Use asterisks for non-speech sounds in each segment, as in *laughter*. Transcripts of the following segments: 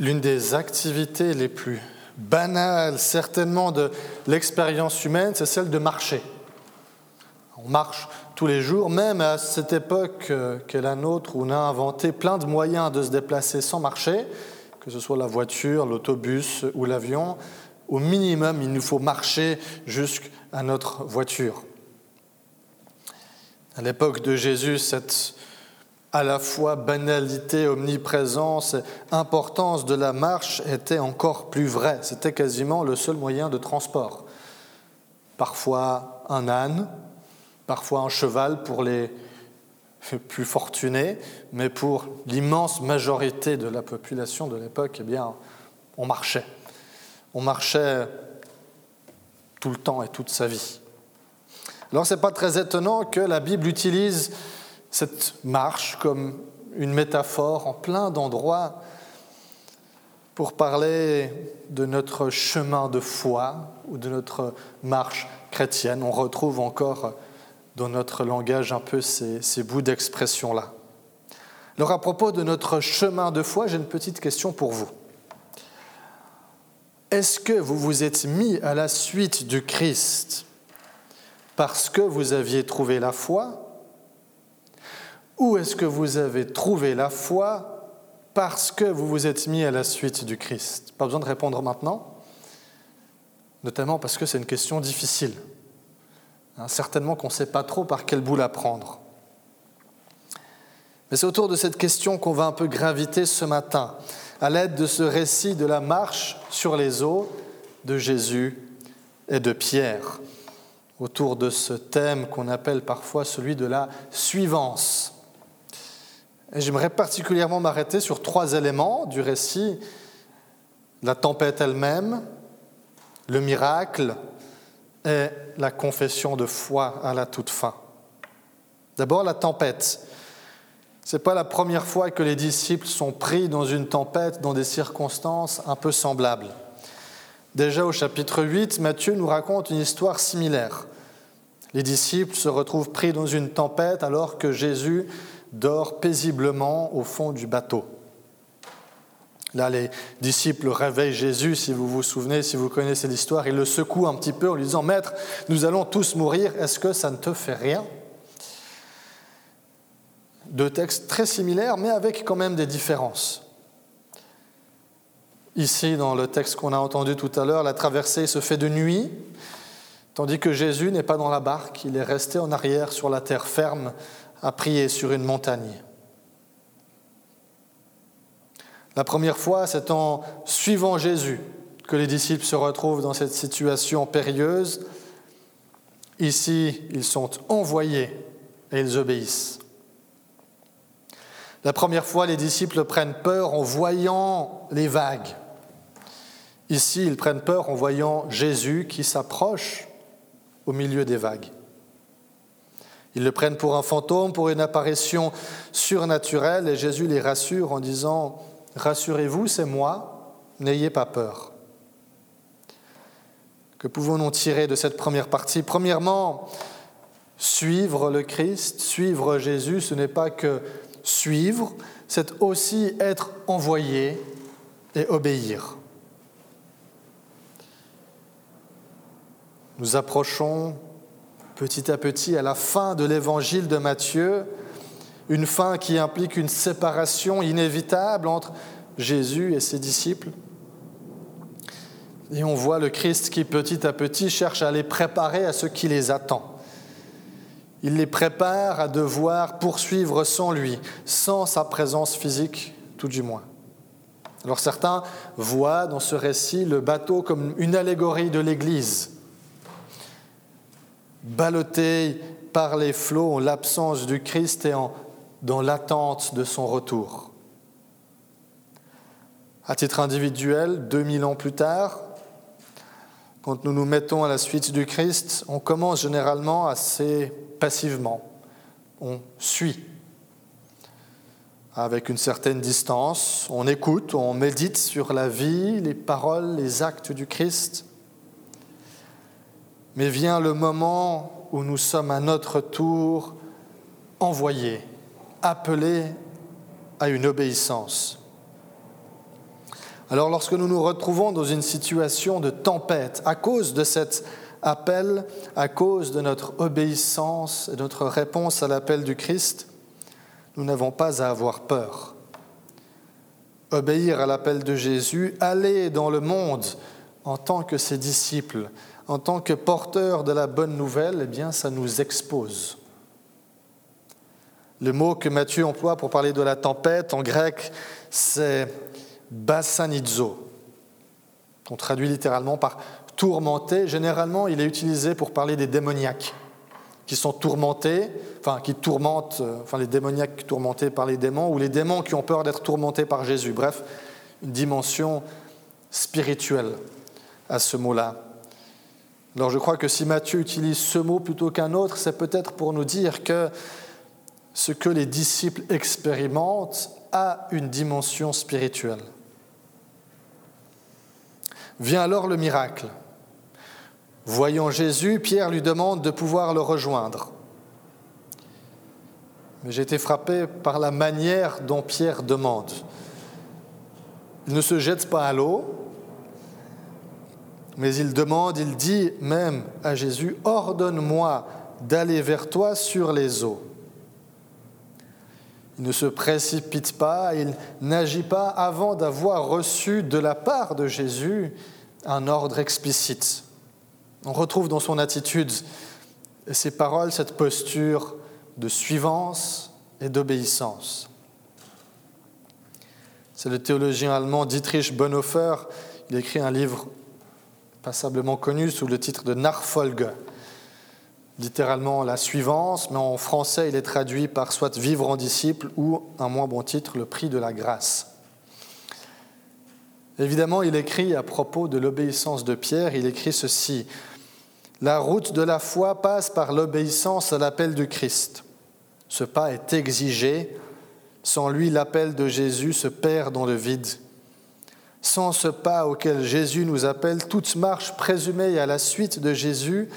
L'une des activités les plus banales, certainement, de l'expérience humaine, c'est celle de marcher. On marche tous les jours, même à cette époque euh, qu'est la nôtre, où on a inventé plein de moyens de se déplacer sans marcher, que ce soit la voiture, l'autobus ou l'avion. Au minimum, il nous faut marcher jusqu'à notre voiture. À l'époque de Jésus, cette à la fois banalité, omniprésence, importance de la marche était encore plus vraie. C'était quasiment le seul moyen de transport. Parfois un âne, parfois un cheval pour les plus fortunés, mais pour l'immense majorité de la population de l'époque, eh bien, on marchait. On marchait tout le temps et toute sa vie. Alors, ce n'est pas très étonnant que la Bible utilise cette marche comme une métaphore en plein d'endroits pour parler de notre chemin de foi ou de notre marche chrétienne. On retrouve encore dans notre langage un peu ces, bouts d'expression-là. Alors à propos de notre chemin de foi, j'ai une petite question pour vous. Est-ce que vous vous êtes mis à la suite du Christ parce que vous aviez trouvé la foi où est-ce que vous avez trouvé la foi parce que vous vous êtes mis à la suite du Christ? Pas besoin de répondre maintenant, notamment parce que c'est une question difficile. Hein, certainement qu'on ne sait pas trop par quel bout la prendre. Mais c'est autour de cette question qu'on va un peu graviter ce matin, à l'aide de ce récit de la marche sur les eaux de Jésus et de Pierre, autour de ce thème qu'on appelle parfois celui de la suivance. J'aimerais particulièrement m'arrêter sur trois éléments du récit, la tempête elle-même, le miracle et la confession de foi à la toute fin. D'abord la tempête. Ce n'est pas la première fois que les disciples sont pris dans une tempête dans des circonstances un peu semblables. Déjà au chapitre 8, Matthieu nous raconte une histoire similaire. Les disciples se retrouvent pris dans une tempête alors que Jésus dort paisiblement au fond du bateau. Là, les disciples réveillent Jésus, si vous vous souvenez, si vous connaissez l'histoire, ils le secouent un petit peu en lui disant, Maître, nous allons tous mourir, est-ce que ça ne te fait rien Deux textes très similaires, mais avec quand même des différences. Ici, dans le texte qu'on a entendu tout à l'heure, la traversée se fait de nuit, tandis que Jésus n'est pas dans la barque, il est resté en arrière sur la terre ferme à prier sur une montagne. La première fois, c'est en suivant Jésus que les disciples se retrouvent dans cette situation périlleuse. Ici, ils sont envoyés et ils obéissent. La première fois, les disciples prennent peur en voyant les vagues. Ici, ils prennent peur en voyant Jésus qui s'approche au milieu des vagues. Ils le prennent pour un fantôme, pour une apparition surnaturelle, et Jésus les rassure en disant, Rassurez-vous, c'est moi, n'ayez pas peur. Que pouvons-nous tirer de cette première partie? Premièrement, suivre le Christ, suivre Jésus, ce n'est pas que suivre, c'est aussi être envoyé et obéir. Nous approchons petit à petit à la fin de l'évangile de Matthieu, une fin qui implique une séparation inévitable entre Jésus et ses disciples. Et on voit le Christ qui petit à petit cherche à les préparer à ce qui les attend. Il les prépare à devoir poursuivre sans lui, sans sa présence physique, tout du moins. Alors certains voient dans ce récit le bateau comme une allégorie de l'Église, ballotté par les flots en l'absence du Christ et dans l'attente de son retour. À titre individuel, 2000 ans plus tard, quand nous nous mettons à la suite du Christ, on commence généralement assez passivement. On suit avec une certaine distance, on écoute, on médite sur la vie, les paroles, les actes du Christ. Mais vient le moment où nous sommes à notre tour envoyés, appelés à une obéissance. Alors lorsque nous nous retrouvons dans une situation de tempête à cause de cet appel, à cause de notre obéissance et notre réponse à l'appel du Christ, nous n'avons pas à avoir peur. Obéir à l'appel de Jésus, aller dans le monde en tant que ses disciples, en tant que porteurs de la bonne nouvelle, eh bien, ça nous expose. Le mot que Matthieu emploie pour parler de la tempête en grec, c'est bassanizo. On traduit littéralement par tourmenté. Généralement, il est utilisé pour parler des démoniaques qui sont tourmentés, enfin qui tourmentent, euh, enfin les démoniaques tourmentés par les démons, ou les démons qui ont peur d'être tourmentés par Jésus. Bref, une dimension spirituelle à ce mot-là. Alors je crois que si Matthieu utilise ce mot plutôt qu'un autre, c'est peut-être pour nous dire que ce que les disciples expérimentent a une dimension spirituelle. Vient alors le miracle. Voyant Jésus, Pierre lui demande de pouvoir le rejoindre. Mais j'ai été frappé par la manière dont Pierre demande. Il ne se jette pas à l'eau, mais il demande, il dit même à Jésus, ordonne-moi d'aller vers toi sur les eaux. Il ne se précipite pas, il n'agit pas avant d'avoir reçu de la part de Jésus un ordre explicite. On retrouve dans son attitude ses paroles cette posture de suivance et d'obéissance. C'est le théologien allemand Dietrich Bonhoeffer. Il écrit un livre passablement connu sous le titre de Nachfolge, littéralement la suivance, mais en français il est traduit par soit vivre en disciple ou, un moins bon titre, le prix de la grâce. Évidemment, il écrit à propos de l'obéissance de Pierre, il écrit ceci. La route de la foi passe par l'obéissance à l'appel du Christ. Ce pas est exigé. Sans lui, l'appel de Jésus se perd dans le vide. Sans ce pas auquel Jésus nous appelle, toute marche présumée à la suite de Jésus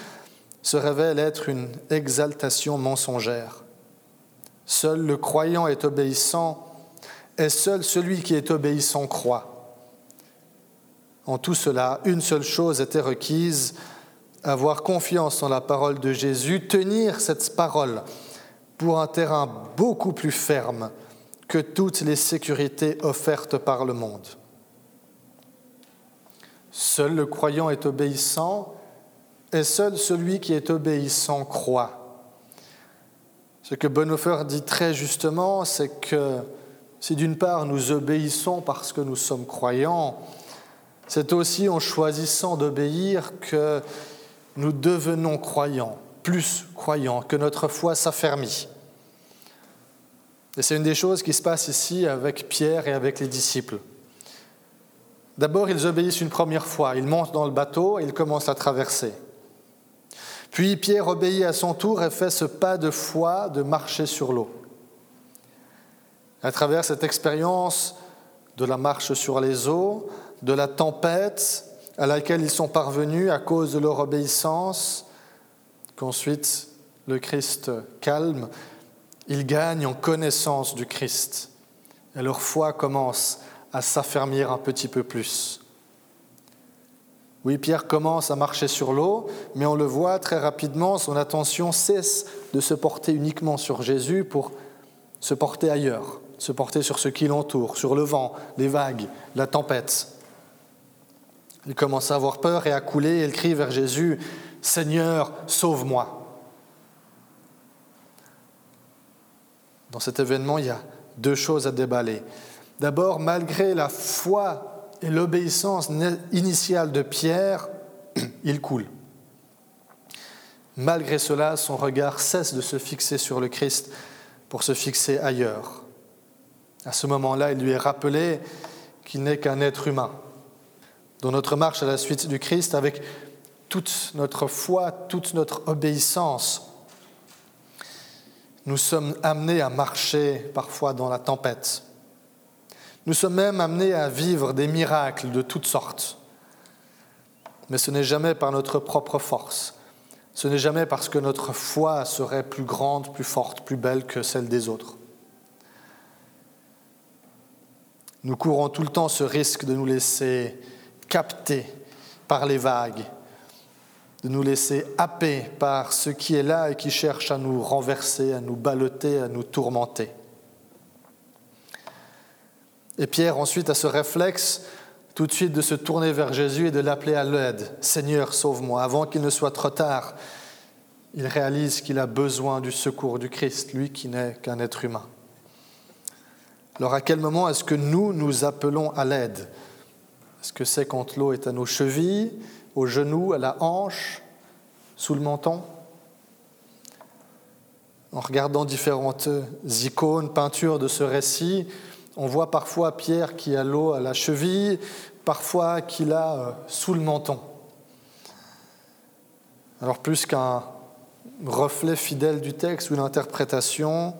se révèle être une exaltation mensongère. Seul le croyant est obéissant et seul celui qui est obéissant croit. En tout cela, une seule chose était requise, avoir confiance en la parole de Jésus, tenir cette parole pour un terrain beaucoup plus ferme que toutes les sécurités offertes par le monde. Seul le croyant est obéissant et seul celui qui est obéissant croit. Ce que Bonhoeffer dit très justement, c'est que si d'une part nous obéissons parce que nous sommes croyants, c'est aussi en choisissant d'obéir que nous devenons croyants, plus croyants, que notre foi s'affermit. Et c'est une des choses qui se passe ici avec Pierre et avec les disciples. D'abord, ils obéissent une première fois, ils montent dans le bateau et ils commencent à traverser. Puis Pierre obéit à son tour et fait ce pas de foi de marcher sur l'eau. À travers cette expérience de la marche sur les eaux, de la tempête, à laquelle ils sont parvenus à cause de leur obéissance, qu'ensuite le Christ calme, ils gagnent en connaissance du Christ et leur foi commence à s'affermir un petit peu plus. Oui, Pierre commence à marcher sur l'eau, mais on le voit très rapidement, son attention cesse de se porter uniquement sur Jésus pour se porter ailleurs, se porter sur ce qui l'entoure, sur le vent, les vagues, la tempête. Il commence à avoir peur et à couler et il crie vers Jésus, Seigneur, sauve-moi. Dans cet événement, il y a deux choses à déballer. D'abord, malgré la foi et l'obéissance initiale de Pierre, *clears throat* il coule. Malgré cela, son regard cesse de se fixer sur le Christ pour se fixer ailleurs. À ce moment-là, il lui est rappelé qu'il n'est qu'un être humain. Dans notre marche à la suite du Christ, avec toute notre foi, toute notre obéissance, nous sommes amenés à marcher parfois dans la tempête. Nous sommes même amenés à vivre des miracles de toutes sortes. Mais ce n'est jamais par notre propre force. Ce n'est jamais parce que notre foi serait plus grande, plus forte, plus belle que celle des autres. Nous courons tout le temps ce risque de nous laisser capter par les vagues, de nous laisser happer par ce qui est là et qui cherche à nous renverser, à nous balloter, à nous tourmenter. Et Pierre ensuite a ce réflexe tout de suite de se tourner vers Jésus et de l'appeler à l'aide. Seigneur, sauve-moi, avant qu'il ne soit trop tard. Il réalise qu'il a besoin du secours du Christ, lui qui n'est qu'un être humain. Alors à quel moment est-ce que nous nous appelons à l'aide? Est-ce que c'est quand l'eau est à nos chevilles, aux genoux, à la hanche, sous le menton? En regardant différentes icônes, peintures de ce récit, on voit parfois Pierre qui a l'eau à la cheville, parfois qu'il a euh, sous le menton. Alors plus qu'un reflet fidèle du texte ou une interprétation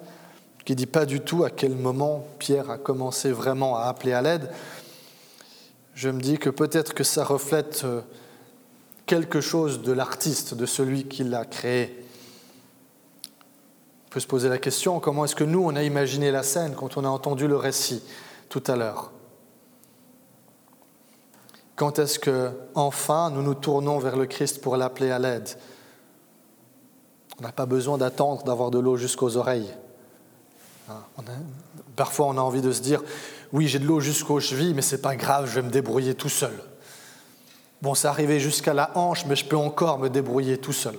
qui ne dit pas du tout à quel moment Pierre a commencé vraiment à appeler à l'aide, je me dis que peut-être que ça reflète euh, quelque chose de l'artiste, de celui qui l'a créé. On peut se poser la question, comment est-ce que nous, on a imaginé la scène quand on a entendu le récit tout à l'heure? Quand est-ce que, enfin, nous nous tournons vers le Christ pour l'appeler à l'aide? On n'a pas besoin d'attendre d'avoir de l'eau jusqu'aux oreilles. Hein, parfois, on a envie de se dire, oui, j'ai de l'eau jusqu'aux chevilles, mais c'est pas grave, je vais me débrouiller tout seul. Bon, c'est arrivé jusqu'à la hanche, mais je peux encore me débrouiller tout seul.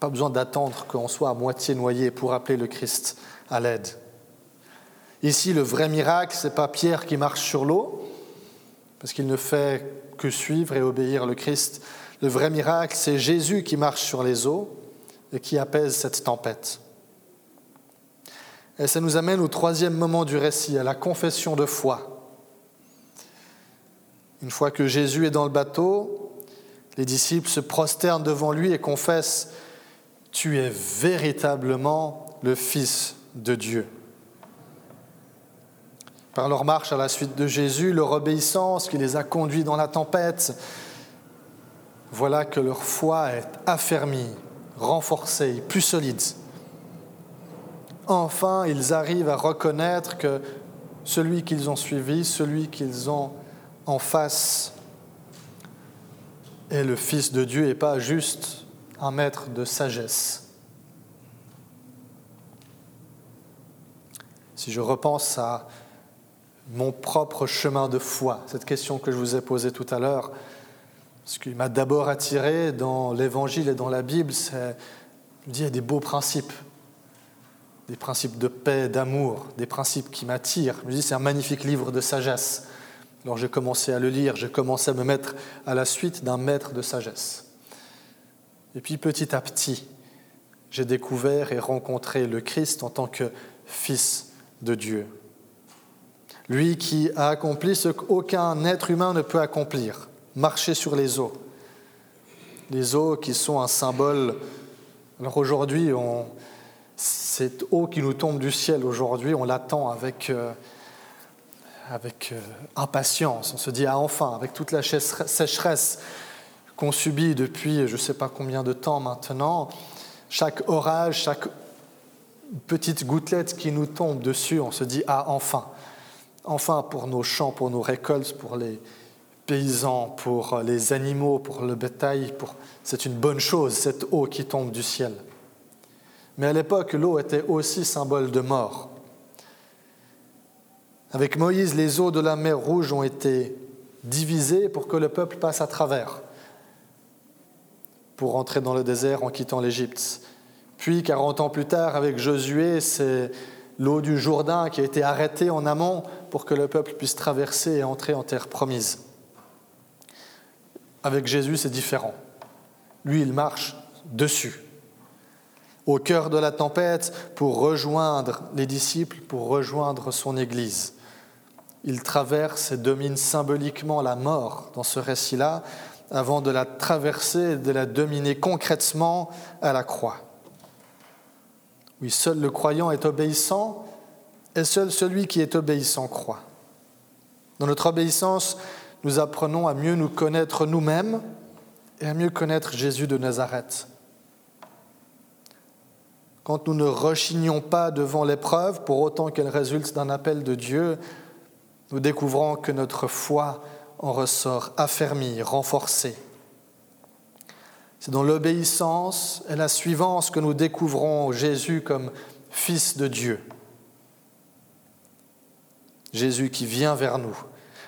Pas besoin d'attendre qu'on soit à moitié noyé pour appeler le Christ à l'aide. Ici, le vrai miracle, ce n'est pas Pierre qui marche sur l'eau, parce qu'il ne fait que suivre et obéir le Christ. Le vrai miracle, c'est Jésus qui marche sur les eaux et qui apaise cette tempête. Et ça nous amène au troisième moment du récit, à la confession de foi. Une fois que Jésus est dans le bateau, les disciples se prosternent devant lui et confessent tu es véritablement le Fils de Dieu. Par leur marche à la suite de Jésus, leur obéissance qui les a conduits dans la tempête, voilà que leur foi est affermie, renforcée, plus solide. Enfin, ils arrivent à reconnaître que celui qu'ils ont suivi, celui qu'ils ont en face, est le Fils de Dieu et pas juste un maître de sagesse. Si je repense à mon propre chemin de foi, cette question que je vous ai posée tout à l'heure, ce qui m'a d'abord attiré dans l'Évangile et dans la Bible, c'est il y a des beaux principes, des principes de paix, d'amour, des principes qui m'attirent. Je me dis, c'est un magnifique livre de sagesse. Alors j'ai commencé à le lire, j'ai commencé à me mettre à la suite d'un maître de sagesse. Et puis petit à petit, j'ai découvert et rencontré le Christ en tant que Fils de Dieu. Lui qui a accompli ce qu'aucun être humain ne peut accomplir, marcher sur les eaux. Les eaux qui sont un symbole. Alors aujourd'hui, cette eau qui nous tombe du ciel, aujourd'hui, on l'attend avec, euh, avec euh, impatience. On se dit, ah enfin, avec toute la sécheresse qu'on subit depuis je ne sais pas combien de temps maintenant, chaque orage, chaque petite gouttelette qui nous tombe dessus, on se dit Ah, enfin Enfin pour nos champs, pour nos récoltes, pour les paysans, pour les animaux, pour le bétail, c'est une bonne chose, cette eau qui tombe du ciel. Mais à l'époque, l'eau était aussi symbole de mort. Avec Moïse, les eaux de la mer Rouge ont été divisées pour que le peuple passe à travers pour entrer dans le désert en quittant l'Égypte. Puis, 40 ans plus tard, avec Josué, c'est l'eau du Jourdain qui a été arrêtée en amont pour que le peuple puisse traverser et entrer en terre promise. Avec Jésus, c'est différent. Lui, il marche dessus, au cœur de la tempête, pour rejoindre les disciples, pour rejoindre son Église. Il traverse et domine symboliquement la mort dans ce récit-là avant de la traverser et de la dominer concrètement à la croix. Oui, seul le croyant est obéissant et seul celui qui est obéissant croit. Dans notre obéissance, nous apprenons à mieux nous connaître nous-mêmes et à mieux connaître Jésus de Nazareth. Quand nous ne rechignons pas devant l'épreuve, pour autant qu'elle résulte d'un appel de Dieu, nous découvrons que notre foi en ressort affermie, renforcée. C'est dans l'obéissance et la suivance que nous découvrons Jésus comme Fils de Dieu. Jésus qui vient vers nous,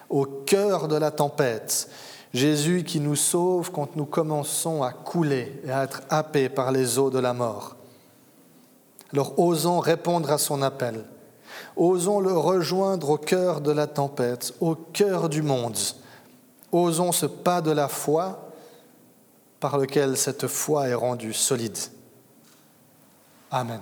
au cœur de la tempête. Jésus qui nous sauve quand nous commençons à couler et à être happés par les eaux de la mort. Alors osons répondre à son appel. Osons le rejoindre au cœur de la tempête, au cœur du monde. Osons ce pas de la foi par lequel cette foi est rendue solide. Amen.